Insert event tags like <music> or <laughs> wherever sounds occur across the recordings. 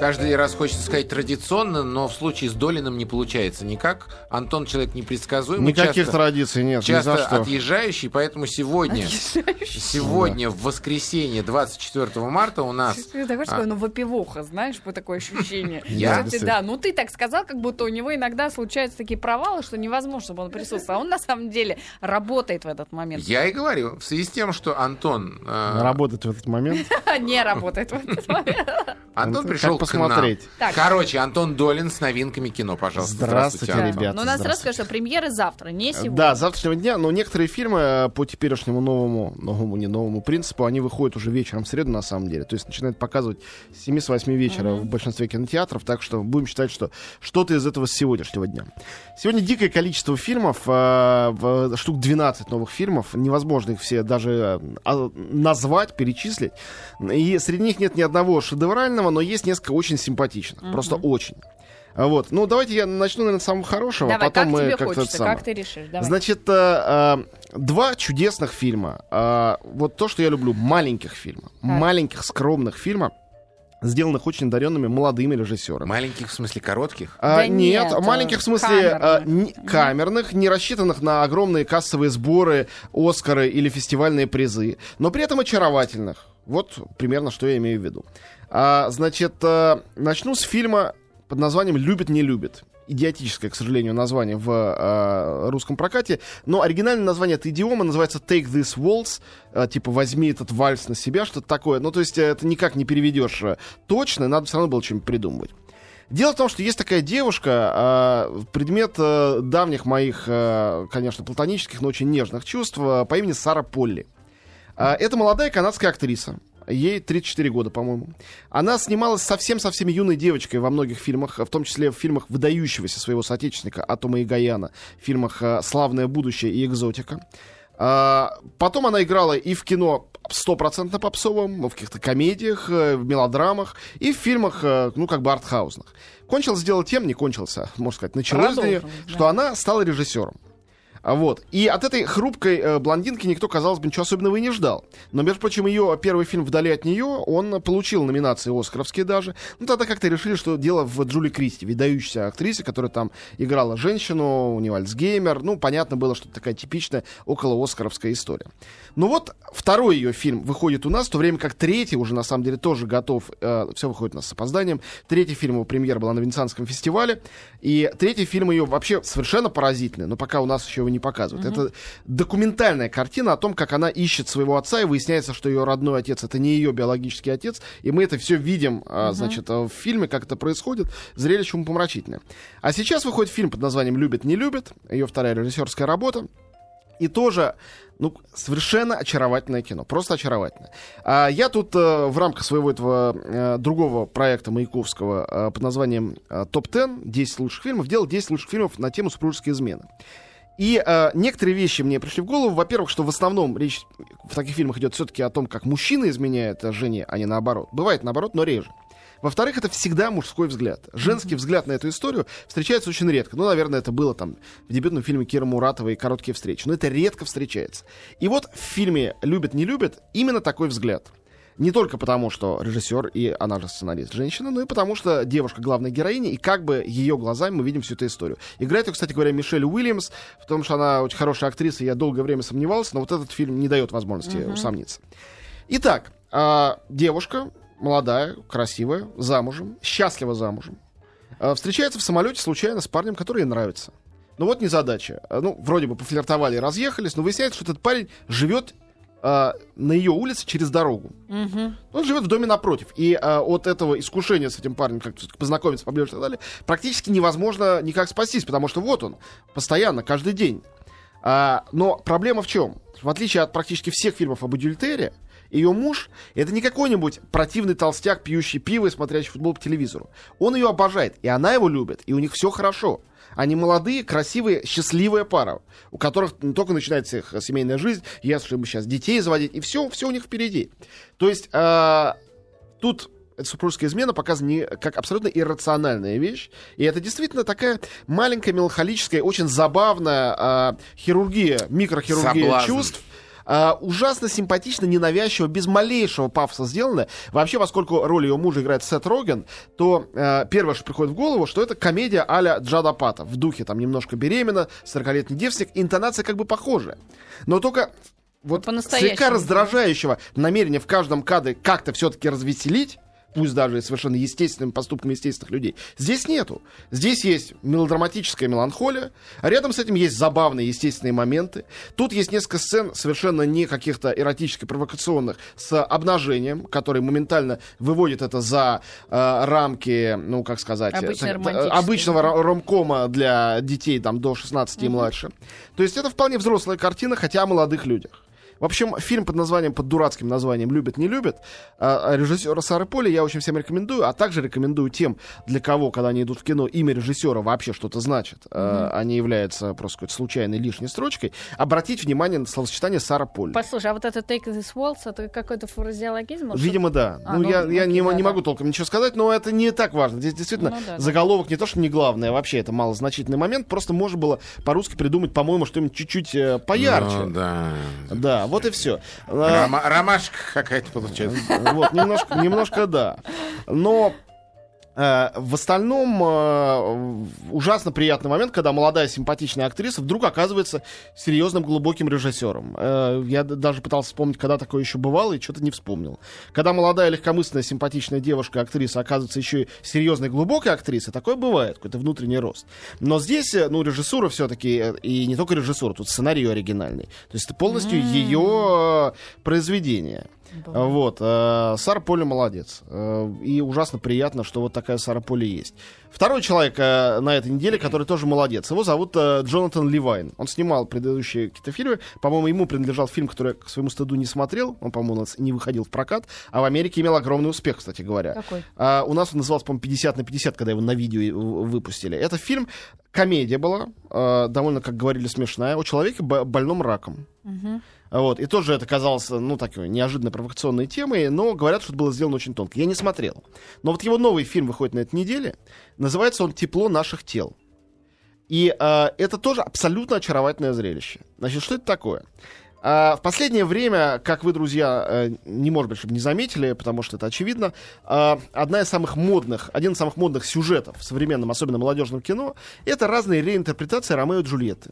каждый раз хочется сказать традиционно, но в случае с Долиным не получается никак. Антон человек непредсказуемый. Никаких часто, традиций нет. Часто ни отъезжающий, поэтому сегодня, сегодня в воскресенье 24 марта у нас... Ты такой, а, ну, вопивуха, знаешь, по такое ощущение. <laughs> Я? Да, ну ты так сказал, как будто у него иногда случаются такие провалы, что невозможно, чтобы он присутствовал. А он на самом деле работает в этот момент. Я и говорю, в связи с тем, что Антон... э, Работает в этот момент. <laughs> Не работает в этот момент. Антон пришел к. Посмотреть. Так. Короче, Антон Долин с новинками кино, пожалуйста. Здравствуйте, Антон. ребята. Ну, у нас сразу здравствуйте. скажу, что премьеры завтра, не сегодня. Да, завтрашнего дня, но некоторые фильмы э, по теперешнему новому, новому, не новому принципу, они выходят уже вечером в среду, на самом деле. То есть начинают показывать с 7 с 8 вечера в большинстве кинотеатров, так что будем считать, что что-то из этого с сегодняшнего дня. Сегодня дикое количество фильмов, э, штук 12 новых фильмов, невозможно их все даже э, а, назвать, перечислить. И среди них нет ни одного шедеврального, но есть несколько очень симпатичных, просто очень. А Вот. Ну, давайте я начну, наверное, с самого хорошего, Давай, а потом как мы тебе как-то это хочется, самое. как ты решишь? Давай. Значит, э, э, два чудесных фильма. Э, вот то, что я люблю, маленьких фильма. Маленьких, скромных фильма, сделанных очень одаренными молодыми режиссерами. Маленьких, в смысле, коротких? А, Да нет, нет, маленьких в смысле камерных. а, не- камерных, не рассчитанных на огромные кассовые сборы, Оскары или фестивальные призы, но при этом очаровательных. Вот примерно, что я имею в виду. А, значит, а, начну с фильма под названием «Любит, не любит». Идиотическое, к сожалению, название в а, русском прокате. Но оригинальное название этой идиомы называется «Take this waltz», а, типа «возьми этот вальс на себя», что-то такое. Ну, то есть э, это никак не переведешь э, точно, надо все равно было что-нибудь придумывать. Дело в том, что есть такая девушка, предмет э, давних моих, э, конечно, платонических, но очень нежных чувств, э, по имени Сара Полли. А, Это молодая канадская актриса. Ей 34 года, по-моему. Она снималась совсем-совсем юной девочкой во многих фильмах, в том числе в фильмах выдающегося своего соотечественника Атома и Гаяна, в фильмах э, «Славное будущее» и «Экзотика». А, Потом она играла и в кино стопроцентно попсовом, в каких-то комедиях, э, в мелодрамах и в фильмах, э, ну, как бы артхаусных. Кончилось дело тем, не кончилось, а, можно сказать, началось да. что она стала режиссером. А Вот. И от этой хрупкой э, блондинки никто, казалось бы, ничего особенного и не ждал. Но, между прочим, ее первый фильм «Вдали от нее», он получил номинации «Оскаровские» даже. Ну, тогда как-то решили, что дело в Джули Кристи, выдающейся актрисе, которая там играла женщину, у нее Альцгеймер. Ну, понятно было, что это такая типичная около «Оскаровская» история. Ну вот, второй ее фильм выходит у нас, в то время как третий уже, на самом деле, тоже готов. все выходит у нас с опозданием. Третий фильм, его премьера была на Венецианском фестивале. И третий фильм ее вообще совершенно поразительный, но пока у нас еще не показывают. Это документальная картина о том, как она ищет своего отца, и выясняется, что ее родной отец это не ее биологический отец. И мы это все видим, а, значит, а, в фильме, как это происходит. Зрелище помрачительное. А сейчас выходит фильм под названием «Любит, не любит». Ее вторая режиссерская работа. И тоже, ну, совершенно очаровательное кино. Просто очаровательное. А я тут э, в рамках своего этого э, другого проекта Маяковского э, под названием э, «Топ-10», 10 лучших фильмов, делал 10 лучших фильмов на тему супружеской измены. И э, некоторые вещи мне пришли в голову. Во-первых, что в основном речь в таких фильмах идет все-таки о том, как мужчина изменяет жене, а не наоборот. Бывает наоборот, но реже. Во-вторых, это всегда мужской взгляд. Женский взгляд на эту историю встречается очень редко. Ну, наверное, это было там в дебютном фильме Кира Муратовой «Короткие встречи». Но это редко встречается. И вот в фильме «Любит, не любит» именно такой взгляд. Не только потому, что режиссер и она же сценарист женщина, но и потому, что девушка главная героиня, и как бы ее глазами мы видим всю эту историю. Играет ее, кстати говоря, Мишель Уильямс, потому что она очень хорошая актриса, я долгое время сомневался, но вот этот фильм не дает возможности усомниться. Итак, а, девушка, молодая, красивая, замужем, счастлива замужем, а, встречается в самолете случайно с парнем, который ей нравится. Ну вот незадача. Ну, вроде бы пофлиртовали, разъехались, но выясняется, что этот парень живет а, на ее улице через дорогу. Он живет в доме напротив. И а, от этого искушения с этим парнем как-то познакомиться поближе и так далее, практически невозможно никак спастись, потому что вот он, постоянно, каждый день. А, но проблема в чем? В отличие от практически всех фильмов об Адюльтере, ее муж это не какой-нибудь противный толстяк, пьющий пиво и смотрящий футбол по телевизору. Он ее обожает, и она его любит, и у них все хорошо. Они молодые, красивые, счастливая пара, у которых только начинается их семейная жизнь, я чтобы сейчас детей заводить, и все, все у них впереди. То есть а, тут эта супружеская измена показана не как абсолютно иррациональная вещь. И это действительно такая маленькая, меланхолическая, очень забавная а, хирургия, микрохирургия Соблазн. чувств. А, ужасно симпатично, ненавязчиво, без малейшего пафоса сделано. Вообще, поскольку роль ее мужа играет Сет Роген, то э, первое, что приходит в голову, что это комедия а-ля Джада Пата. В духе там немножко беременна, 40-летний девственник, интонация как бы похожая. Но только вот слегка раздражающего намерения в каждом кадре как-то все-таки развеселить, пусть даже совершенно естественными поступками естественных людей, здесь нету. Здесь есть мелодраматическая меланхолия, а рядом с этим есть забавные естественные моменты. Тут есть несколько сцен совершенно не каких-то эротически провокационных с обнажением, которые моментально выводят это за э, рамки, ну, как сказать, романтической. обычного ро- ромкома для детей там до 16 и младше. То есть это вполне взрослая картина, хотя о молодых людях. В общем, фильм под названием, под дурацким названием «Любят, не любят» а, режиссера Сары Поли я очень всем рекомендую, а также рекомендую тем, для кого, когда они идут в кино, имя режиссера вообще что-то значит, а, а не является просто какой-то случайной лишней строчкой, обратить внимание на словосочетание Сара Поли. Послушай, а вот это Take This Waltz, это какой-то фразеологизм? Видимо, да. А, ну, ну, я, я окей, не, да, не да. могу толком ничего сказать, но это не так важно. Здесь действительно Ну, да, да. заголовок не то, что не главное, а вообще это малозначительный момент. Просто можно было по-русски придумать, по-моему, что-нибудь чуть-чуть э, поярче. Ну, да. Да, вот и все. Рома- ромашка какая-то получается. Вот, немножко, немножко да. Но в остальном э, ужасно приятный момент, когда молодая симпатичная актриса вдруг оказывается серьезным глубоким режиссером. Э, я даже пытался вспомнить, когда такое еще бывало, и что-то не вспомнил. Когда молодая легкомысленная симпатичная девушка, актриса, оказывается еще и серьезной глубокой актрисой, такое бывает, какой-то внутренний рост. Но здесь, э, ну, режиссура все-таки, и не только режиссура, тут сценарий оригинальный. То есть это полностью ее э, произведение. Вот. э, Сара Поли молодец. Э, И ужасно приятно, что вот такая Сара Поли есть. Второй человек э, на этой неделе, который тоже молодец. Его зовут э, Джонатан Ливайн. Он снимал предыдущие какие-то фильмы. По-моему, ему принадлежал фильм, который я к своему стыду не смотрел. Он, по-моему, у нас не выходил в прокат. А в Америке имел огромный успех, кстати говоря. Какой? А, у нас он назывался, по-моему, 50 на 50, когда его на видео выпустили. Это фильм, комедия была, э, довольно, как говорили, смешная, о человеке бо- больном раком. Вот. И тоже это казалось, ну, такой неожиданно провокационной темой, но говорят, что это было сделано очень тонко. Я не смотрел. Но вот его новый фильм выходит на этой неделе. Называется он «Тепло наших тел». И э, это тоже абсолютно очаровательное зрелище. Значит, что это такое? А, в последнее время, как вы, друзья, э, не может быть, чтобы не заметили, потому что это очевидно, а, одна из самых модных, один из самых модных сюжетов в современном, особенно молодежном кино, это разные реинтерпретации Ромео и Джульетты.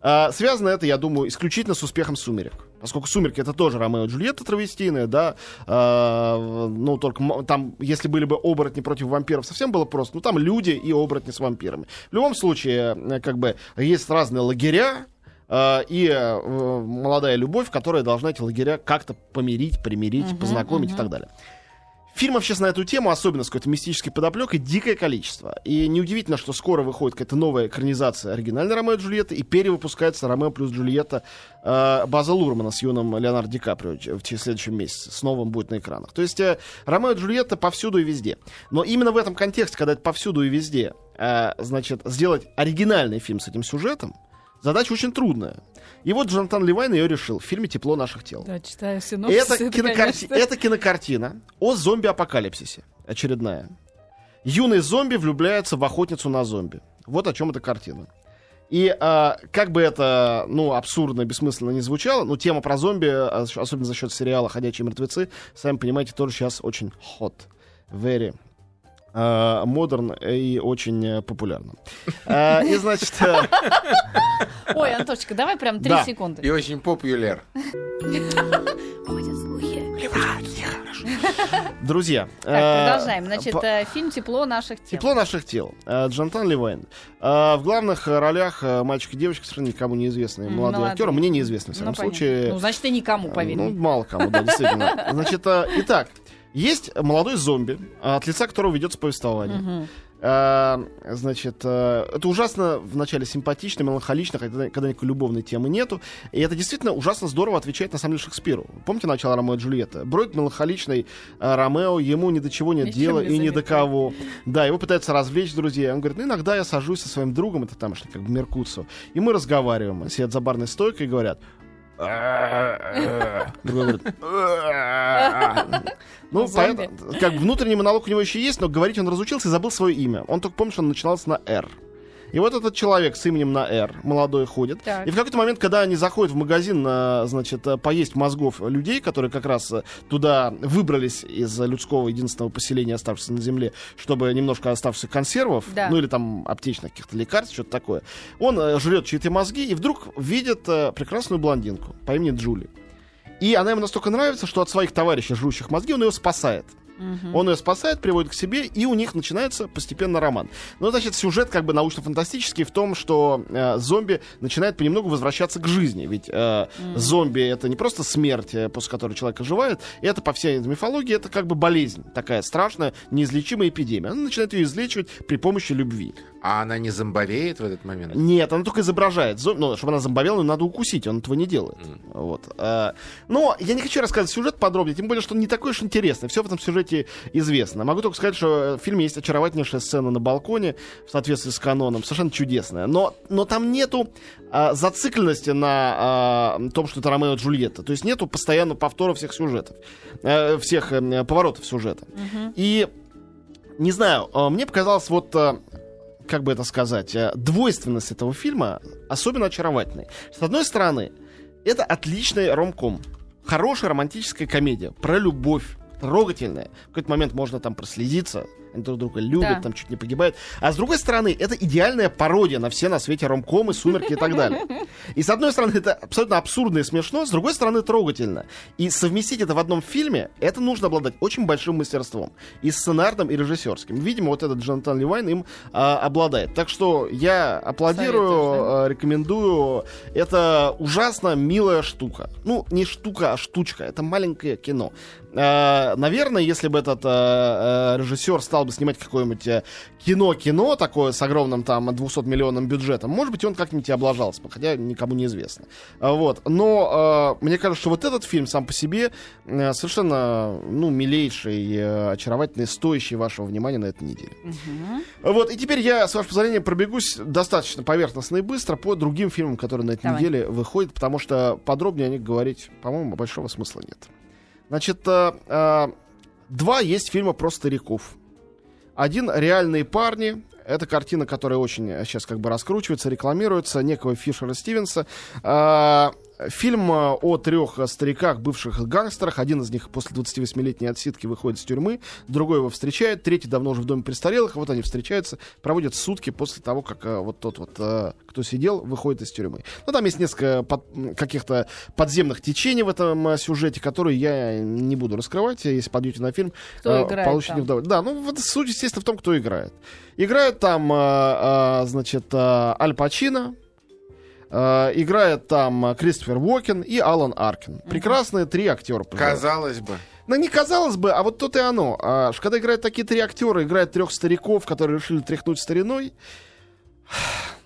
А, связано это, я думаю, исключительно с успехом «Сумерек». Поскольку «Сумерки» — это тоже Ромео и Джульетта травестийная, да, а, ну, только там, если были бы оборотни против вампиров, совсем было просто, ну, там люди и оборотни с вампирами. В любом случае, э, как бы, есть разные лагеря, и э, молодая любовь, которая должна эти лагеря как-то помирить, примирить, познакомить и так далее. Фильмов сейчас на эту тему, особенно с какой-то мистической подоплекой, дикое количество. И неудивительно, что скоро выходит какая-то новая экранизация оригинальной Ромео и Джульетты, и перевыпускается Ромео плюс Джульетта э, База Лурмана с юным Леонардо Ди Каприо в следующем месяце. С новым будет на экранах. То есть э, Ромео и Джульетта повсюду и везде. Но именно в этом контексте, когда это повсюду и везде, э, значит, сделать оригинальный фильм с этим сюжетом, задача очень трудная. И вот Джонатан Ливайн ее решил в фильме «Тепло наших тел». Да, читаю Это, синопсис. кинокарти- конечно. это кинокартина о зомби-апокалипсисе. Очередная. Юный зомби влюбляется в охотницу на зомби. Вот о чем эта картина. И а, как бы это, ну, абсурдно, бессмысленно не звучало, но тема про зомби, а, особенно за счет сериала «Ходячие мертвецы», сами понимаете, тоже сейчас очень hot. Very модерн и очень э, популярно. А, И, значит, э, Ой, Антошечка, давай прям три секунды. И очень популяр. Ходят слухи. друзья... Так, э, продолжаем. Значит, по- э, фильм «Тепло наших тел». Тепло наших тел. Э, Джонатан Ливайн. Э, В главных э, ролях э, мальчик и девочка, совершенно никому неизвестные молодые молодые. актеры. Мне неизвестны, в Ну, всяком понятно. случае. Ну, значит, и никому, поверь Ну, мало кому, да, действительно. Значит, э, итак, есть молодой зомби, от лица которого ведется повествование. Э, Значит, э, это ужасно вначале симпатично, меланхолично, когда, когда никакой любовной темы нету. И это действительно ужасно здорово отвечает на самом деле Шекспиру. Помните начало Ромео и Джульетта? Бродит меланхоличный э, Ромео, ему ни до чего нет Ни с чем дела не и ни до кого. Да, его пытаются развлечь друзья. Он говорит, ну иногда я сажусь со своим другом, это тамошний, как бы Меркуцу, и мы разговариваем, сидят за барной стойкой и говорят, Другой говорит, <laughs> Ну, Зомби. поэтому, как внутренний монолог у него еще есть, но говорить он разучился и забыл свое имя. Он только помнит, что он начинался на «Р». И вот этот человек с именем на «Р», молодой, ходит. Так. И в какой-то момент, когда они заходят в магазин, а, значит, а, поесть мозгов людей, которые как раз а, туда выбрались из людского единственного поселения, оставшегося на земле, чтобы немножко оставшихся консервов, Да. ну или там аптечных каких-то лекарств, что-то такое, он э, жрет чьи-то мозги и вдруг видит э, прекрасную блондинку по имени Джули. И она ему настолько нравится, что от своих товарищей, жрущих мозги, он ее спасает. Он ее спасает, приводит к себе, и у них начинается постепенно роман. Ну, значит, сюжет как бы научно-фантастический в том, что э, зомби начинает понемногу возвращаться к жизни. Ведь э, зомби это не просто смерть, э, после которой человек оживает, это по всей мифологии, это как бы болезнь такая страшная, неизлечимая эпидемия. Она начинает ее излечивать при помощи любви. А она не зомбовеет в этот момент? Нет, она только изображает. зом- Ну, чтобы она зомбовела, надо укусить, он этого не делает. Вот. А, Но я не хочу рассказывать сюжет подробнее, тем более, что он не такой уж интересный. Все в этом сюжете известно. Могу только сказать, что в фильме есть очаровательнейшая сцена на балконе в соответствии с каноном, совершенно чудесная. Но, но там нету а, зацикленности на а, том, что это Ромео и Джульетта. То есть нету постоянно повторов всех сюжетов, э, всех э, поворотов сюжета. И не знаю, э, мне показалось вот э, как бы это сказать, э, двойственность этого фильма особенно очаровательной. С одной стороны, это отличный ромком. Хорошая романтическая комедия про любовь. Трогательная. В какой-то момент можно там проследиться. Они друг друга любят, Да. там чуть не погибают. А с другой стороны, это идеальная пародия на все на свете ромкомы, сумерки и так далее. И с одной стороны, это абсолютно абсурдно и смешно, с другой стороны, трогательно. И совместить это в одном фильме, это нужно обладать очень большим мастерством. И сценарным, и режиссерским. Видимо, вот этот Джонатан Ливайн им а, обладает. Так что я аплодирую, а, рекомендую. Это ужасно милая штука. Ну, не штука, а штучка. Это маленькое кино. А, наверное, если бы этот а, а, режиссер стал бы снимать какое-нибудь э, кино-кино такое с огромным там 200-миллионным бюджетом, может быть, он как-нибудь и облажался бы, хотя никому не известно. Вот. Но мне кажется, что вот этот фильм сам по себе э, совершенно, ну, милейший, э, очаровательный, стоящий вашего внимания на этой неделе. Вот, и теперь я, с вашего позволения, пробегусь достаточно поверхностно и быстро по другим фильмам, которые на этой Давай. неделе выходят, потому что подробнее о них говорить, по-моему, большого смысла нет. Значит, э, э, два есть фильма про стариков. Один «Реальные парни». Это картина, которая очень сейчас как бы раскручивается, рекламируется, некого Фишера Стивенса. Фильм э, о трех стариках, бывших гангстерах. Один из них после 28-летней отсидки выходит из тюрьмы, другой его встречает, третий давно уже в доме престарелых. Вот они встречаются, проводят сутки после того, как э, вот тот вот, э, кто сидел, выходит из тюрьмы. Ну, там есть несколько под- каких-то подземных течений в этом сюжете, которые я не буду раскрывать. Если подъете на фильм, Кто получите там? удовольствие. Да, ну, вот суть, естественно, в том, кто играет. Играет там, значит, Аль Пачино, играет там э, Кристофер Уокен и Алан Аркин. Прекрасные три актера. пожалуйста. Казалось бы. Ну, не казалось бы, а вот тут и оно. А, когда играют такие три актера, играют трех стариков, которые решили тряхнуть стариной,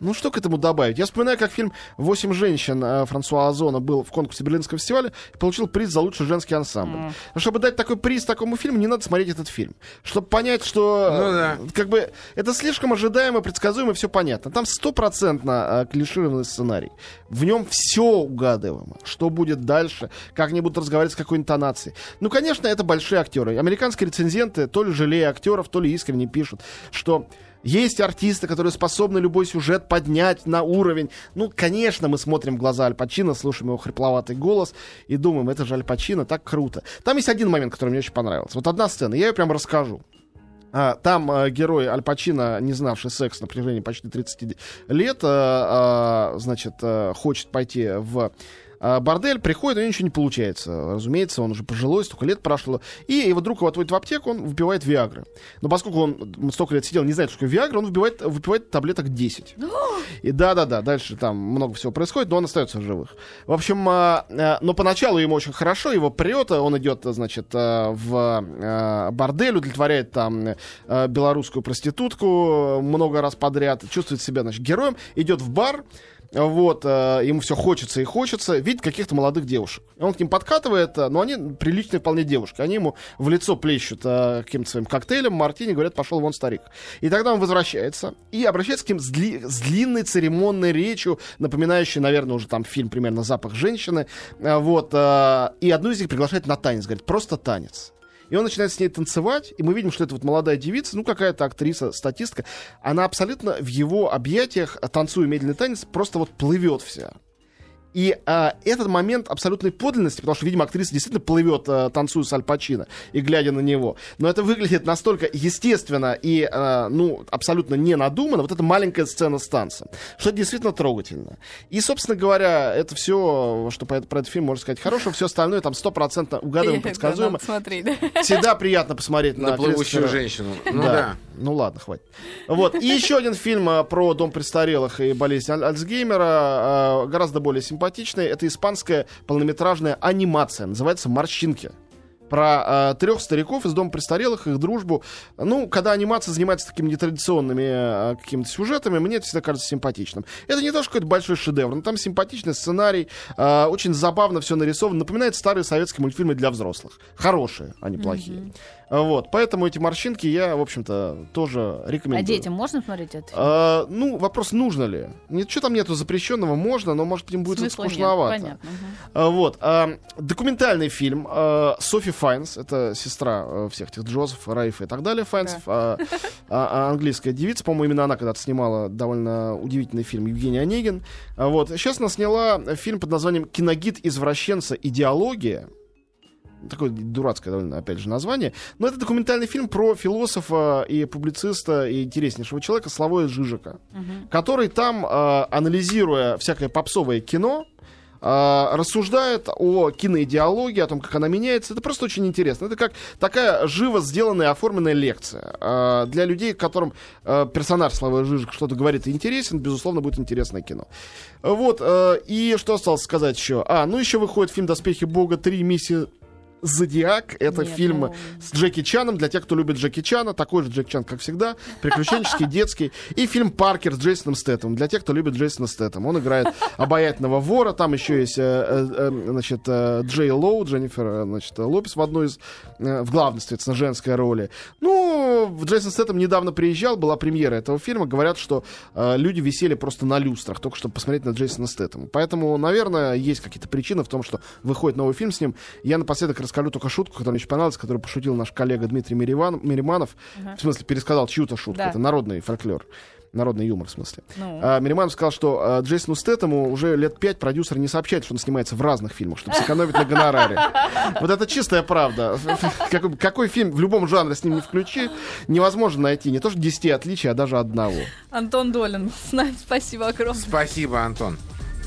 ну, что к этому добавить? Я вспоминаю, как фильм «Восемь женщин» э, Франсуа Озона был в конкурсе Берлинского фестиваля и получил приз за лучший женский ансамбль. Но чтобы дать такой приз такому фильму, не надо смотреть этот фильм. Чтобы понять, что Ну э, да. как бы это слишком ожидаемо, предсказуемо, все понятно. Там стопроцентно э, клишированный сценарий. В нем все угадываемо. Что будет дальше, как они будут разговаривать с какой интонацией. Ну, конечно, это большие актеры. Американские рецензенты то ли жалея актеров, то ли искренне пишут, что есть артисты, которые способны любой сюжет поднять на уровень. Ну, конечно, мы смотрим глаза Аль Пачино, слушаем его хрипловатый голос и думаем, это же Аль Пачино, так круто. Там есть один момент, который мне очень понравился. Вот одна сцена, я ее прям расскажу. А, Там э, герой Аль Пачино, не знавший секс на протяжении почти 30 лет, э, э, значит, э, хочет пойти в э, бордель, приходит, у него ничего не получается. Разумеется, он уже пожилой, столько лет прошло. И его друг его отводит в аптеку, он выпивает Виагры. Но поскольку он столько лет сидел, не знает, что такое Виагра, он выпивает, выпивает таблеток 10. <gasps> И да-да-да, дальше там много всего происходит, но он остается в живых. В общем, а, а, но поначалу ему очень хорошо, его прет, он идет, значит, а, в а, бордель, удовлетворяет там а, белорусскую проститутку много раз подряд, чувствует себя, значит, героем, идет в бар, вот, э, ему все хочется и хочется, видит каких-то молодых девушек. Он к ним подкатывает, э, но они приличные вполне девушки. Они ему в лицо плещут э, каким-то своим коктейлем, мартини, говорят, пошел вон старик. И тогда он возвращается и обращается к ним с, дли- с длинной церемонной речью, напоминающей, наверное, уже там фильм примерно «Запах женщины». Э, вот, э, и одну из них приглашает на танец, говорит, просто танец. И он начинает с ней танцевать, и мы видим, что это вот молодая девица, ну, какая-то актриса, статистка. Она абсолютно в его объятиях, танцуя медленный танец, просто вот плывет вся. И а, этот момент абсолютной подлинности, потому что, видимо, актриса действительно плывет, а, танцуя с Аль Пачино и глядя на него. Но это выглядит настолько естественно и, а, ну, абсолютно не надуманно. Вот эта маленькая сцена с танцем. Что это действительно трогательно. И, собственно говоря, это все, что про, про этот фильм можно сказать хорошего. Все остальное там стопроцентно угадываемо, <laughs> предсказуемо. Всегда приятно посмотреть на, На плывущую женщину. Ну да. да. Ну ладно, хватит. Вот. И еще один фильм про дом престарелых и болезнь Аль- Альцгеймера, гораздо более симпатичный. Это испанская полнометражная анимация. Называется «Морщинки». Про трех стариков из дома престарелых, их дружбу. Ну, когда анимация занимается такими нетрадиционными а, какими-то сюжетами, мне это всегда кажется симпатичным. Это не то, что какой-то большой шедевр, но там симпатичный сценарий, а, очень забавно все нарисовано. Напоминает старые советские мультфильмы для взрослых. Хорошие, а не плохие. А, Вот, поэтому эти морщинки я, в общем-то, тоже рекомендую. А детям можно смотреть это? А, ну, вопрос, нужно ли? Ничего там нету запрещенного, можно, но, может быть, им будет Смысла нет, скучновато. понятно. мгм. А, Вот. а, Документальный фильм. а, Софи Файнс, это сестра а, всех этих Джозеф, Райф и так далее. Файнс, а, а, а, английская девица. По-моему, именно она когда-то снимала довольно удивительный фильм Евгений Онегин. А, Вот. Сейчас она сняла фильм под названием «Киногид извращенца. Идеология». Такое дурацкое довольно, опять же, название. Но это документальный фильм про философа и публициста и интереснейшего человека Славоя Жижика Мгм. который там, э, анализируя всякое попсовое кино, э, рассуждает о киноидеологии, о том, как она меняется. Это просто очень интересно. Это как такая живо сделанная, оформленная лекция. Э, для людей, которым персонаж Славы Жижик что-то говорит и интересен, безусловно, будет интересное кино. Вот. и что осталось сказать еще? А, ну еще выходит фильм «Доспехи Бога 3. Миссия Зодиак. Это Нет, фильм ну- с Джеки Чаном, для тех, кто любит Джеки Чана, такой же Джеки Чан, как всегда, приключенческий, <laughs> детский. И фильм «Паркер» с Джейсоном Стэттом, для тех, кто любит Джейсона Стэттом. Он играет обаятельного вора, там еще есть, э, э, э, значит, Джей Лоу, Дженнифер, значит, Лопес в одной из, в главной, соответственно, женской роли. Ну, Джейсон Стэттем недавно приезжал, была премьера этого фильма, говорят, что люди висели просто на люстрах, только чтобы посмотреть на Джейсона Стэттема. Поэтому, наверное, есть какие-то причины в том, что выходит новый фильм с ним. Я напоследок расскажу только шутку, которая мне очень понравилась, которую пошутил наш коллега Дмитрий Мириван, Мириманов. В смысле, пересказал чью-то шутку. Да. Это народный фольклор. Народный юмор, в смысле. Ну. А, Мириманов сказал, что а, Джейсону Стэттему уже лет пять продюсер не сообщает, что он снимается в разных фильмах, чтобы сэкономить на гонораре. Вот это чистая правда. Какой, какой фильм в любом жанре с ним не включи, невозможно найти не то что 10 отличий, а даже одного. Антон Долин <laughs> с нами. Спасибо огромное. Спасибо, Антон.